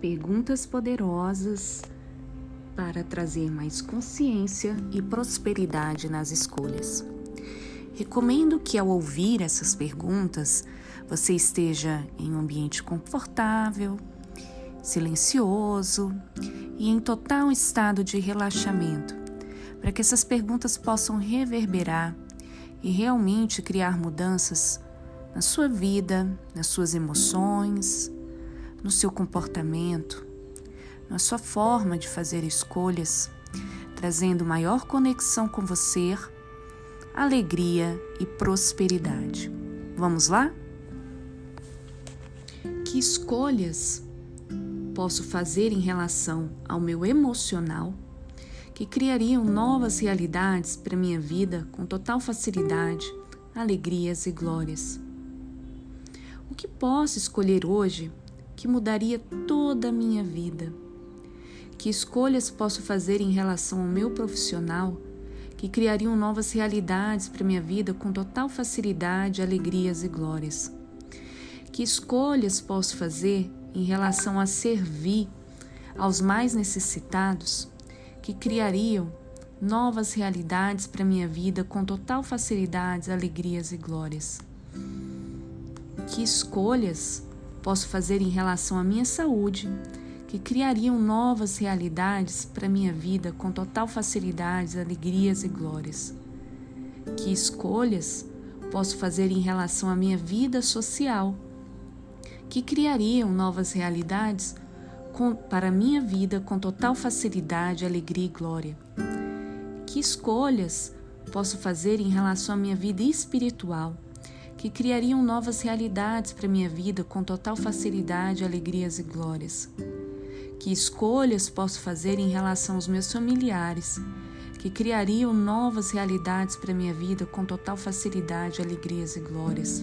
Perguntas poderosas para trazer mais consciência e prosperidade nas escolhas. Recomendo que, ao ouvir essas perguntas, você esteja em um ambiente confortável, silencioso e em total estado de relaxamento, para que essas perguntas possam reverberar e realmente criar mudanças na sua vida, nas suas emoções, no seu comportamento, na sua forma de fazer escolhas, trazendo maior conexão com você, alegria e prosperidade. Vamos lá? Que escolhas posso fazer em relação ao meu emocional que criariam novas realidades para minha vida com total facilidade, alegrias e glórias? O que posso escolher hoje que mudaria toda a minha vida? Que escolhas posso fazer em relação ao meu profissional que criariam novas realidades para minha vida com total facilidade, alegrias e glórias? Que escolhas posso fazer em relação a servir aos mais necessitados que criariam novas realidades para minha vida com total facilidade, alegrias e glórias? Que escolhas posso fazer em relação à minha saúde, que criariam novas realidades para minha vida com total facilidade, alegrias e glórias. Que escolhas posso fazer em relação à minha vida social, que criariam novas realidades com, para minha vida com total facilidade, alegria e glória. Que escolhas posso fazer em relação à minha vida espiritual? Que criariam novas realidades para minha vida com total facilidade, alegrias e glórias. Que escolhas posso fazer em relação aos meus familiares, que criariam novas realidades para minha vida com total facilidade, alegrias e glórias.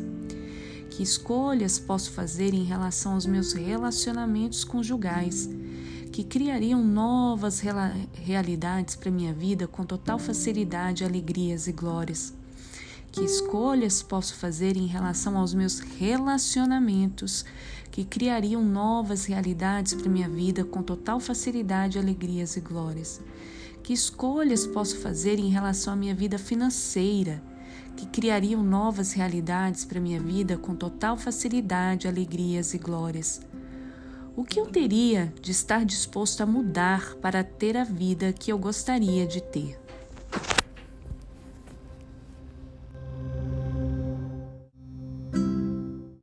Que escolhas posso fazer em relação aos meus relacionamentos conjugais, que criariam novas realidades para minha vida com total facilidade, alegrias e glórias que escolhas posso fazer em relação aos meus relacionamentos que criariam novas realidades para minha vida com total facilidade, alegrias e glórias? Que escolhas posso fazer em relação à minha vida financeira que criariam novas realidades para minha vida com total facilidade, alegrias e glórias? O que eu teria de estar disposto a mudar para ter a vida que eu gostaria de ter?